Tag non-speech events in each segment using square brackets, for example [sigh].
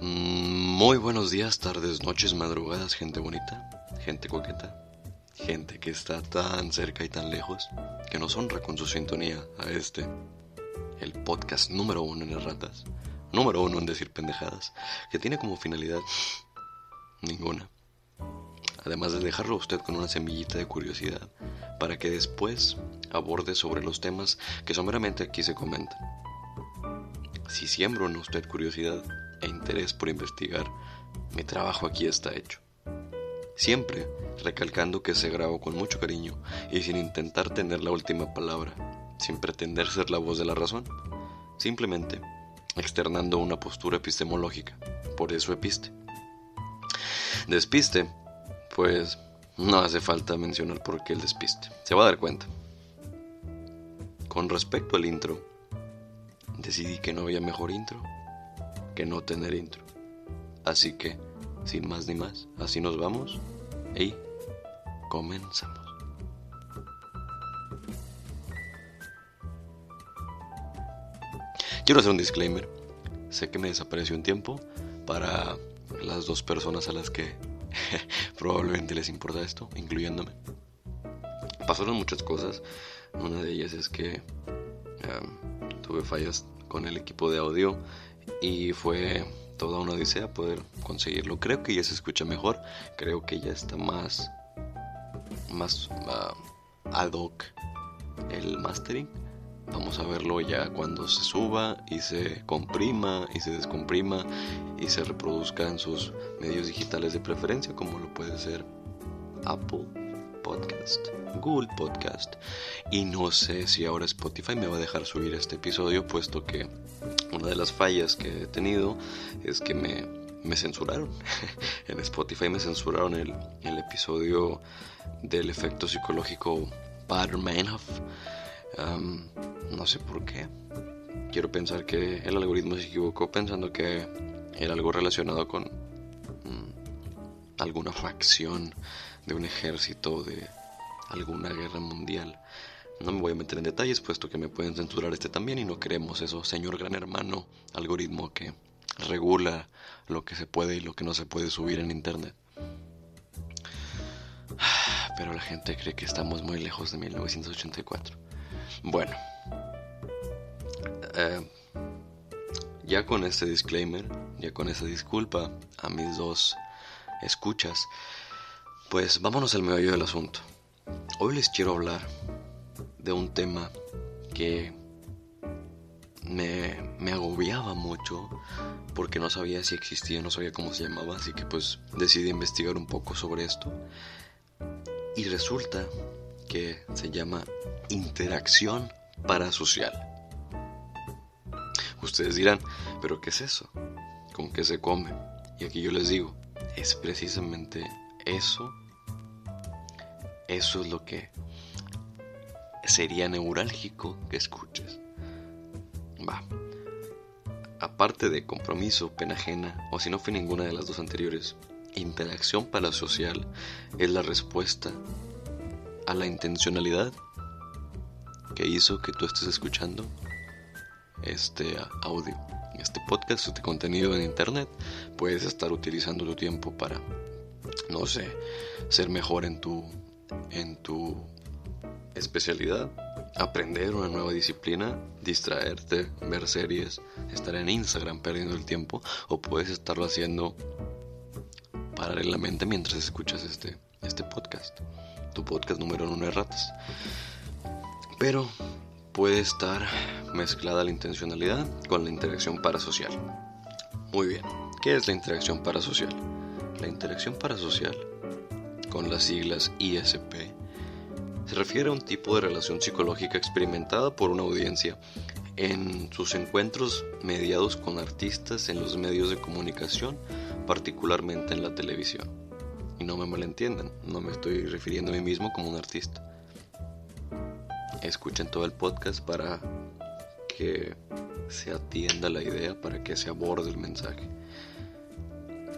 Mm, muy buenos días, tardes, noches, madrugadas, gente bonita, gente coqueta, gente que está tan cerca y tan lejos que nos honra con su sintonía a este, el podcast número uno en ratas, número uno en decir pendejadas, que tiene como finalidad ninguna. Además de dejarlo a usted con una semillita de curiosidad para que después aborde sobre los temas que someramente aquí se comentan. Si siembro en usted curiosidad, e interés por investigar, mi trabajo aquí está hecho. Siempre recalcando que se grabó con mucho cariño y sin intentar tener la última palabra, sin pretender ser la voz de la razón, simplemente externando una postura epistemológica, por eso episte. Despiste, pues no hace falta mencionar por qué el despiste, se va a dar cuenta. Con respecto al intro, decidí que no había mejor intro que no tener intro. Así que, sin más ni más, así nos vamos y comenzamos. Quiero hacer un disclaimer. Sé que me desapareció un tiempo para las dos personas a las que [laughs] probablemente les importa esto, incluyéndome. Pasaron muchas cosas. Una de ellas es que em, tuve fallas con el equipo de audio y fue toda una odisea poder conseguirlo. Creo que ya se escucha mejor, creo que ya está más, más uh, ad hoc el mastering. Vamos a verlo ya cuando se suba y se comprima y se descomprima y se reproduzca en sus medios digitales de preferencia, como lo puede ser Apple Podcast, Google Podcast. Y no sé si ahora Spotify me va a dejar subir este episodio, puesto que una de las fallas que he tenido es que me, censuraron. [laughs] en Spotify me censuraron el, el, episodio del efecto psicológico Pattern-Meinhof. no sé por qué. Quiero pensar que el algoritmo se equivocó pensando que era algo relacionado con mm, alguna facción de un ejército, de alguna guerra mundial. No me voy a meter en detalles, puesto que me pueden censurar este también y no queremos eso, señor gran hermano, algoritmo que regula lo que se puede y lo que no se puede subir en internet. [sighs] Pero la gente cree que estamos muy lejos de 1984. Bueno, eh, ya con este disclaimer, ya con esa disculpa a mis dos escuchas, pues vámonos al meollo del asunto. Hoy les quiero hablar de un tema que me, me, agobiaba mucho porque no sabía si existía, no sabía cómo se llamaba, así que pues decidí investigar un poco sobre esto. Y resulta que se llama interacción parasocial. Ustedes dirán, pero ¿qué es eso? ¿Con qué se come? Y aquí yo les digo, es precisamente eso. Eso es lo que sería neurálgico que escuches. Va. Aparte de compromiso, pena ajena, o si no fue ninguna de las dos anteriores, interacción parasocial es la respuesta a la intencionalidad que hizo que tú estés escuchando este audio, este podcast, este contenido en internet. Puedes estar utilizando tu tiempo para, no sé, ser mejor en tu, en tu especialidad, aprender una nueva disciplina, distraerte, ver series, estar en Instagram perdiendo el tiempo o puedes estarlo haciendo paralelamente mientras escuchas este, este podcast, tu podcast número uno de ratas. Pero puede estar mezclada la intencionalidad con la interacción parasocial. Muy bien, ¿qué es la interacción parasocial? La interacción parasocial, con las siglas ISP, se refiere a un tipo de relación psicológica experimentada por una audiencia en sus encuentros mediados con artistas en los medios de comunicación, particularmente en la televisión. Y no me malentiendan, no me estoy refiriendo a mí mismo como un artista. Escuchen todo el podcast para que se atienda la idea, para que se aborde el mensaje.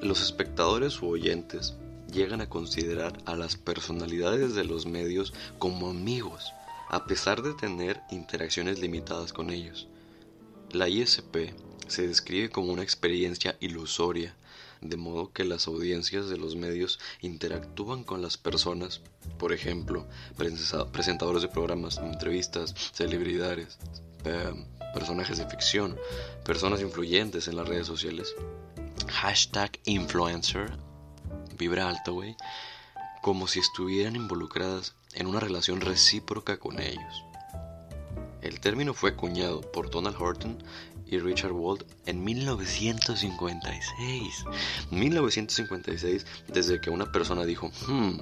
Los espectadores u oyentes llegan a considerar a las personalidades de los medios como amigos, a pesar de tener interacciones limitadas con ellos. La ISP se describe como una experiencia ilusoria, de modo que las audiencias de los medios interactúan con las personas, por ejemplo, presentadores de programas, entrevistas, celebridades, personajes de ficción, personas influyentes en las redes sociales. Hashtag influencer, vibra alto, güey, como si estuvieran involucradas en una relación recíproca con ellos. El término fue acuñado por Donald Horton y Richard Wald en 1956. 1956, desde que una persona dijo, hmm,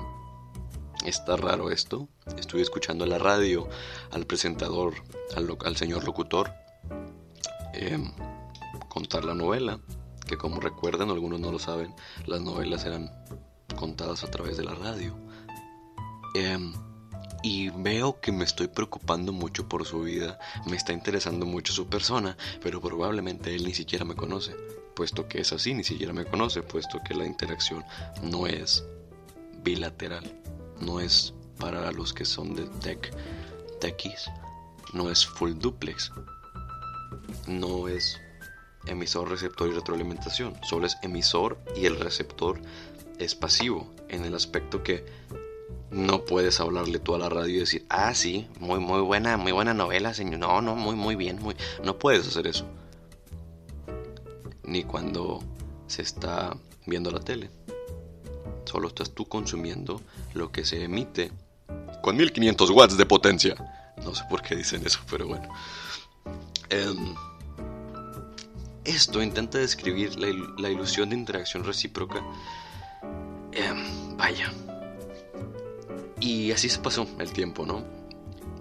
está raro esto. Estuve escuchando a la radio, al presentador, al, señor locutor, em, contar la novela, que como recuerdan, algunos no lo saben, las novelas eran contadas a través de la radio. Em, y veo que me estoy preocupando mucho por su vida, me está interesando mucho su persona, pero probablemente él ni siquiera me conoce, puesto que es así, ni siquiera me conoce, puesto que la interacción no es bilateral, no es para los que son de tech, techies, no es full duplex, no es emisor, receptor y retroalimentación, solo es emisor y el receptor es pasivo en el aspecto que no puedes hablarle tú a la radio y decir, ah, sí, muy, muy buena, muy buena novela, señor. No, no, muy, muy bien, muy. No puedes hacer eso. Ni cuando se está viendo la tele. Solo estás tú consumiendo lo que se emite con 1500 watts de potencia. No sé por qué dicen eso, pero bueno. Em, esto intenta describir la, ilusión de interacción recíproca. Em, vaya, y así se pasó el tiempo, ¿no?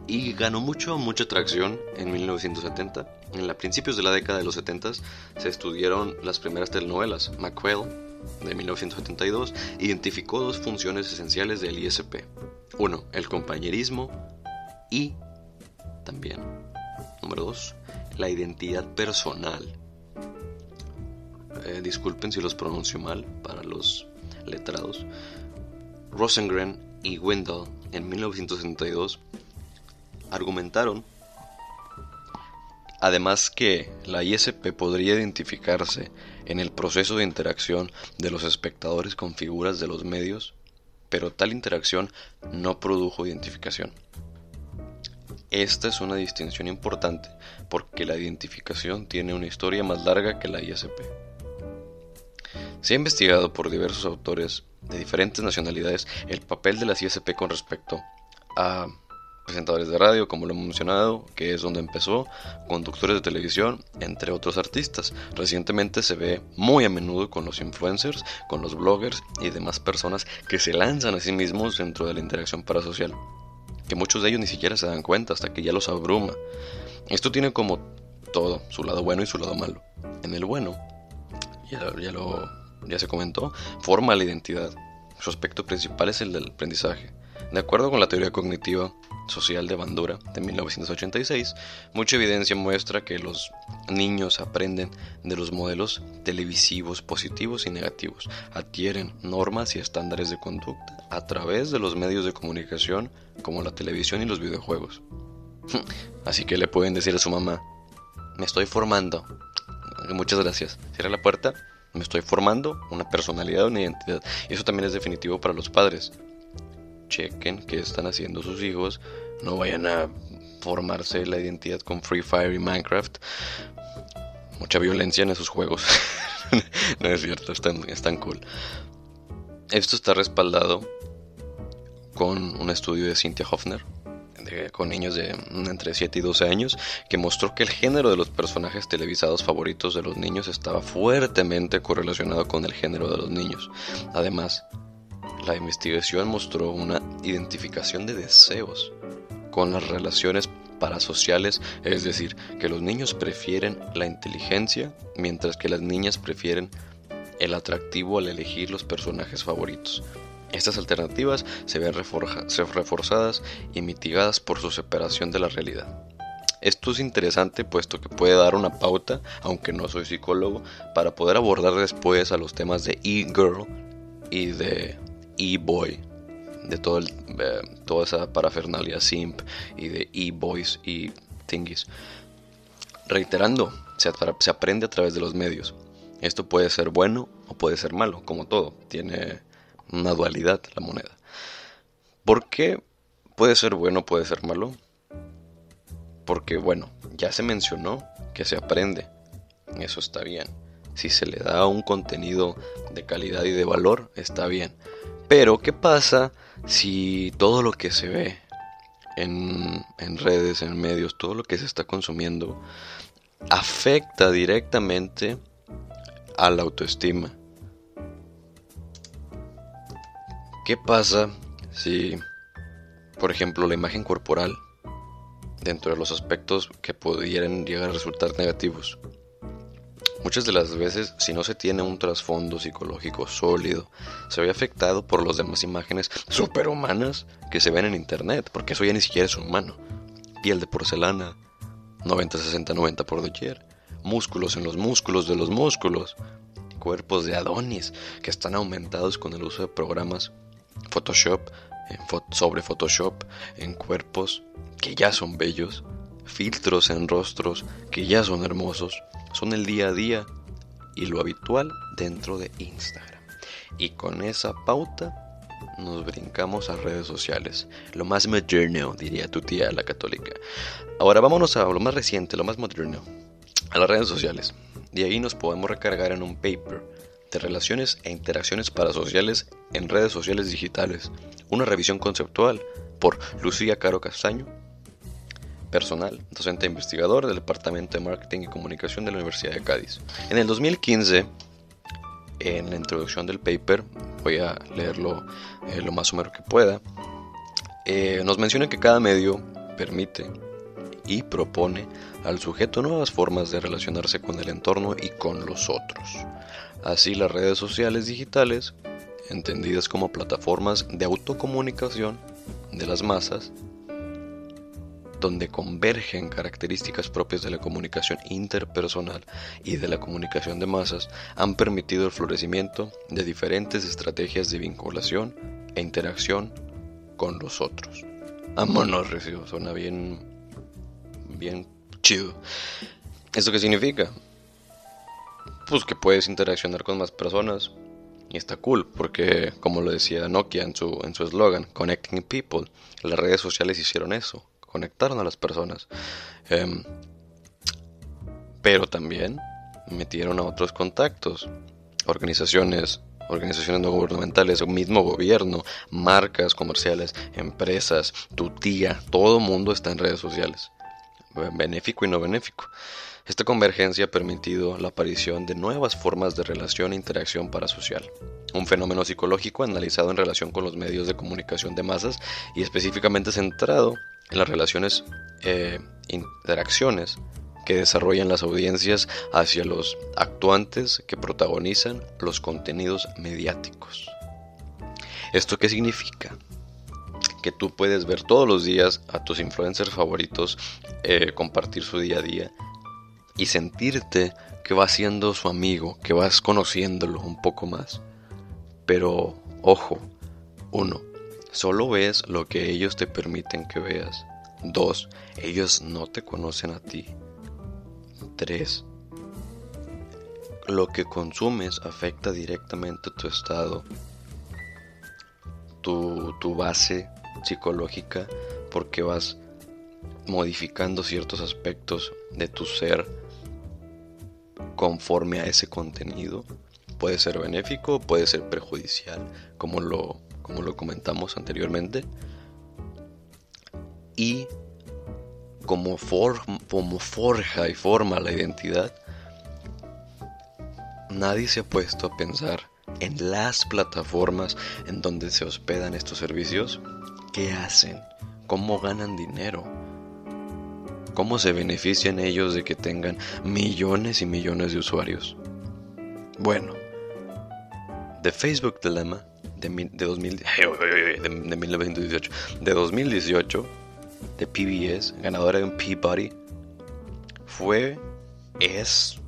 Y ganó mucho, mucha atracción en 1970. En los principios de la década de los 70 se estudiaron las primeras telenovelas. McQuell, de 1972, identificó dos funciones esenciales del ISP. Uno, el compañerismo y también, número dos, la identidad personal. Eh, disculpen si los pronuncio mal para los letrados. Rosengren y Wendell en 1962 argumentaron además que la ISP podría identificarse en el proceso de interacción de los espectadores con figuras de los medios, pero tal interacción no produjo identificación. Esta es una distinción importante porque la identificación tiene una historia más larga que la ISP. Se ha investigado por diversos autores de diferentes nacionalidades el papel de las ISP con respecto a presentadores de radio, como lo hemos mencionado, que es donde empezó, conductores de televisión, entre otros artistas. Recientemente se ve muy a menudo con los influencers, con los bloggers y demás personas que se lanzan a sí mismos dentro de la interacción parasocial, que muchos de ellos ni siquiera se dan cuenta hasta que ya los abruma. Esto tiene como todo, su lado bueno y su lado malo. En el bueno, ya lo ya se comentó, forma la identidad. Su aspecto principal es el del aprendizaje. De acuerdo con la teoría cognitiva social de Bandura de 1986, mucha evidencia muestra que los niños aprenden de los modelos televisivos positivos y negativos, adquieren normas y estándares de conducta a través de los medios de comunicación como la televisión y los videojuegos. [laughs] Así que le pueden decir a su mamá, me estoy formando. Muchas gracias. Cierra la puerta me estoy formando una personalidad, una identidad. Y eso también es definitivo para los padres. Chequen qué están haciendo sus hijos. No vayan a formarse la identidad con Free Fire y Minecraft. Mucha violencia en esos juegos. [laughs] no es cierto, están, están cool. Esto está respaldado con un estudio de Cynthia Hoffner, con niños de entre 7 y 12 años, que mostró que el género de los personajes televisados favoritos de los niños estaba fuertemente correlacionado con el género de los niños. Además, la investigación mostró una identificación de deseos con las relaciones parasociales, es decir, que los niños prefieren la inteligencia mientras que las niñas prefieren el atractivo al elegir los personajes favoritos. Estas alternativas se ven reforzadas y mitigadas por su separación de la realidad. Esto es interesante puesto que puede dar una pauta, aunque no soy psicólogo, para poder abordar después a los temas de e-girl y de e-boy, de todo el, eh, toda esa parafernalia simp y de e-boys y thingies. Reiterando, se, se aprende a través de los medios. Esto puede ser bueno o puede ser malo, como todo. Tiene una dualidad la moneda. ¿Por qué puede ser bueno, puede ser malo? Porque bueno, ya se mencionó que se aprende. Eso está bien. Si se le da un contenido de calidad y de valor, está bien. Pero, ¿qué pasa si todo lo que se ve en, en redes, en medios, todo lo que se está consumiendo, afecta directamente a la autoestima? ¿Qué pasa si, por ejemplo, la imagen corporal, dentro de los aspectos que pudieran llegar a resultar negativos, Muchas de las veces, si no se tiene un trasfondo psicológico sólido, se ve afectado por las demás imágenes superhumanas que se ven en internet, porque eso ya ni siquiera es humano. Piel de porcelana, 90, 60, 90 por doquier, músculos en los músculos de los músculos, cuerpos de Adonis que están aumentados con el uso de programas Photoshop, sobre Photoshop, en cuerpos que ya son bellos, filtros en rostros que ya son hermosos, son el día a día y lo habitual dentro de Instagram. Y con esa pauta nos brincamos a redes sociales, lo más moderno, diría tu tía la católica. Ahora vámonos a lo más reciente, lo más moderno, a las redes sociales. De ahí nos podemos recargar en un paper de relaciones e interacciones parasociales en redes sociales digitales, una revisión conceptual por Lucía Caro Castaño personal, docente e investigador del Departamento de Marketing y Comunicación de la Universidad de Cádiz. En el 2015, en la introducción del paper, voy a leerlo eh, lo más somero que pueda, eh, nos menciona que cada medio permite y propone al sujeto nuevas formas de relacionarse con el entorno y con los otros. Así las redes sociales digitales, entendidas como plataformas de autocomunicación de las masas, donde convergen características propias de la comunicación interpersonal y de la comunicación de masas, han permitido el florecimiento de diferentes estrategias de vinculación e interacción con los otros. Vámonos, recibo, suena bien, bien chido. ¿Esto qué significa? Pues que puedes interaccionar con más personas, y está cool porque, como lo decía Nokia en su en su eslogan, Connecting People, las redes sociales hicieron eso conectaron a las personas. Em, pero también metieron a otros contactos, organizaciones, organizaciones no gubernamentales, el mismo gobierno, marcas comerciales, empresas, tu tía, todo mundo está en redes sociales, benéfico y no benéfico. Esta convergencia ha permitido la aparición de nuevas formas de relación e interacción parasocial, un fenómeno psicológico analizado en relación con los medios de comunicación de masas y específicamente centrado en las relaciones, eh, interacciones que desarrollan las audiencias hacia los actuantes que protagonizan los contenidos mediáticos. ¿Esto qué significa? Que tú puedes ver todos los días a tus influencers favoritos eh, compartir su día a día y sentirte que vas siendo su amigo, que vas conociéndolo un poco más. Pero, ojo, uno, Solo ves lo que ellos te permiten que veas. 2. Ellos no te conocen a ti. 3. Lo que consumes afecta directamente tu estado, tu, tu base psicológica, porque vas modificando ciertos aspectos de tu ser conforme a ese contenido. Puede ser benéfico, puede ser perjudicial, como lo como lo comentamos anteriormente. Y como, como forja y forma la identidad, nadie se ha puesto a pensar en las plataformas en donde se hospedan estos servicios, qué hacen, cómo ganan dinero. ¿Cómo se benefician ellos de que tengan millones y millones de usuarios? Bueno, The Facebook Dilemma [laughs] de, de, 2000, de, de 1918, de 2018, de PBS, ganadora de un Peabody, fue, es,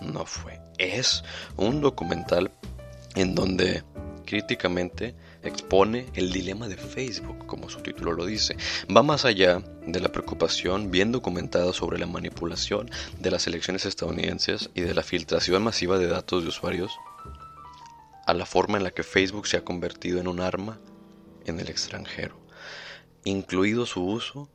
no fue, es un documental en donde críticamente expone el dilema de Facebook, como su título lo dice. Va más allá de la preocupación bien documentada sobre la manipulación de las elecciones estadounidenses y de la filtración masiva de datos de usuarios a la forma en la que Facebook se ha convertido en un arma en el extranjero, incluido su uso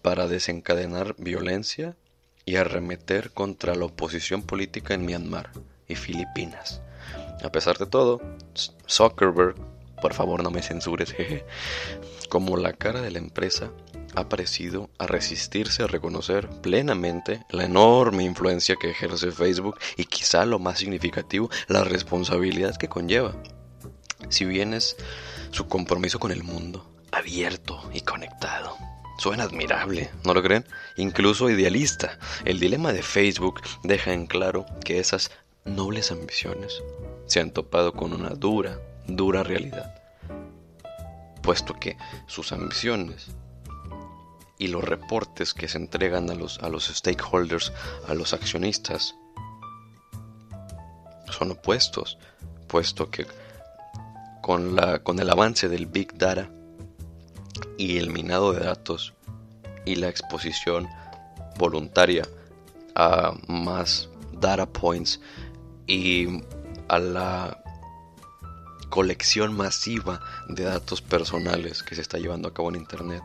para desencadenar violencia y arremeter contra la oposición política en Myanmar y Filipinas. A pesar de todo, Zuckerberg, por favor no me censures, jeje, como la cara de la empresa, ha parecido a resistirse a reconocer plenamente la enorme influencia que ejerce Facebook y quizá lo más significativo, la responsabilidad que conlleva. Si bien es su compromiso con el mundo, abierto y conectado. Suena admirable, ¿no lo creen? Incluso idealista. El dilema de Facebook deja en claro que esas nobles ambiciones se han topado con una dura, dura realidad. Puesto que sus ambiciones y los reportes que se entregan a los, a los stakeholders, a los accionistas, son opuestos, puesto que con, la, con el avance del Big Data y el minado de datos y la exposición voluntaria a más data points y a la colección masiva de datos personales que se está llevando a cabo en Internet.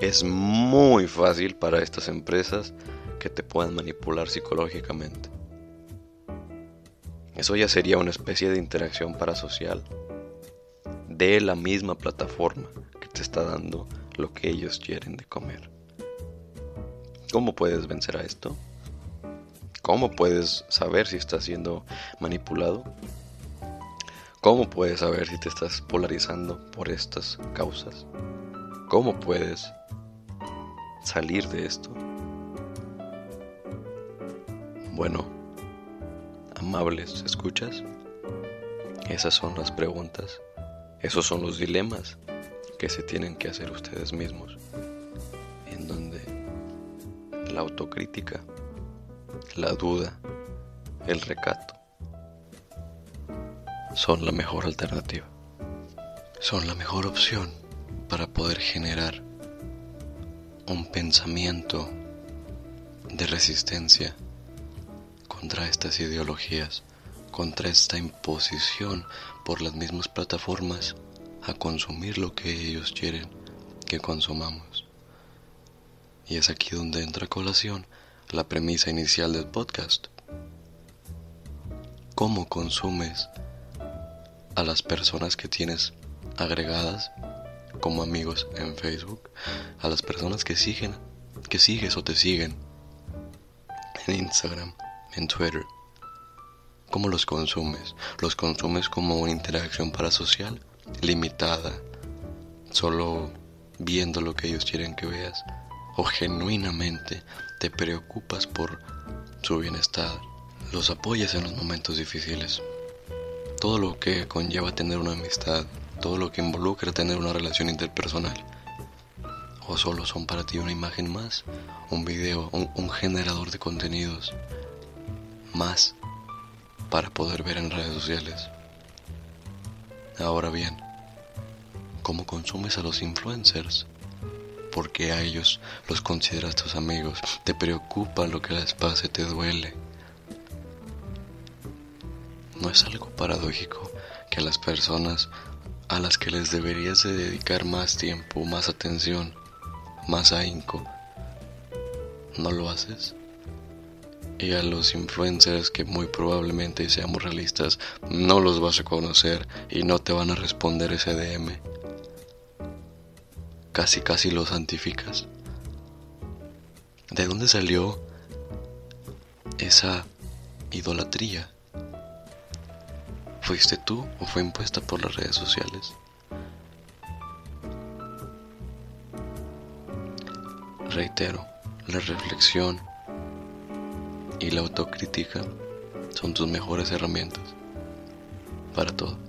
Es muy fácil para estas empresas que te puedan manipular psicológicamente. Eso ya sería una especie de interacción parasocial de la misma plataforma que te está dando lo que ellos quieren de comer. ¿Cómo puedes vencer a esto? ¿Cómo puedes saber si estás siendo manipulado? ¿Cómo puedes saber si te estás polarizando por estas causas? ¿Cómo puedes salir de esto? Bueno, amables, ¿escuchas? Esas son las preguntas esos son los dilemas que se tienen que hacer ustedes mismos, en donde la autocrítica, la duda, el recato son la mejor alternativa, son la mejor opción para poder generar un pensamiento de resistencia contra estas ideologías, contra esta imposición por las mismas plataformas a consumir lo que ellos quieren que consumamos. Y es aquí donde entra a colación la premisa inicial del podcast. ¿Cómo consumes a las personas que tienes agregadas como amigos en Facebook? A las personas que siguen, que sigues o te siguen en Instagram, en Twitter ¿Cómo los consumes? ¿Los consumes como una interacción parasocial limitada, solo viendo lo que ellos quieren que veas? ¿O genuinamente te preocupas por su bienestar? ¿Los apoyas en los momentos difíciles? Todo lo que conlleva tener una amistad, todo lo que involucra tener una relación interpersonal. ¿O solo son para ti una imagen más? Un video, un, generador de contenidos más para poder ver en redes sociales. Ahora bien, ¿cómo consumes a los influencers? Porque a ellos los consideras tus amigos, te preocupa lo que les pase, te duele. ¿No es algo paradójico que a las personas a las que les deberías de dedicar más tiempo, más atención, más ahínco, no lo haces? y a los influencers que muy probablemente, seamos realistas, no los vas a conocer y no te van a responder ese DM. Casi, casi los santificas. ¿De dónde salió esa idolatría? ¿Fuiste tú o fue impuesta por las redes sociales? reitero, la reflexión y la autocrítica son tus mejores herramientas para todo.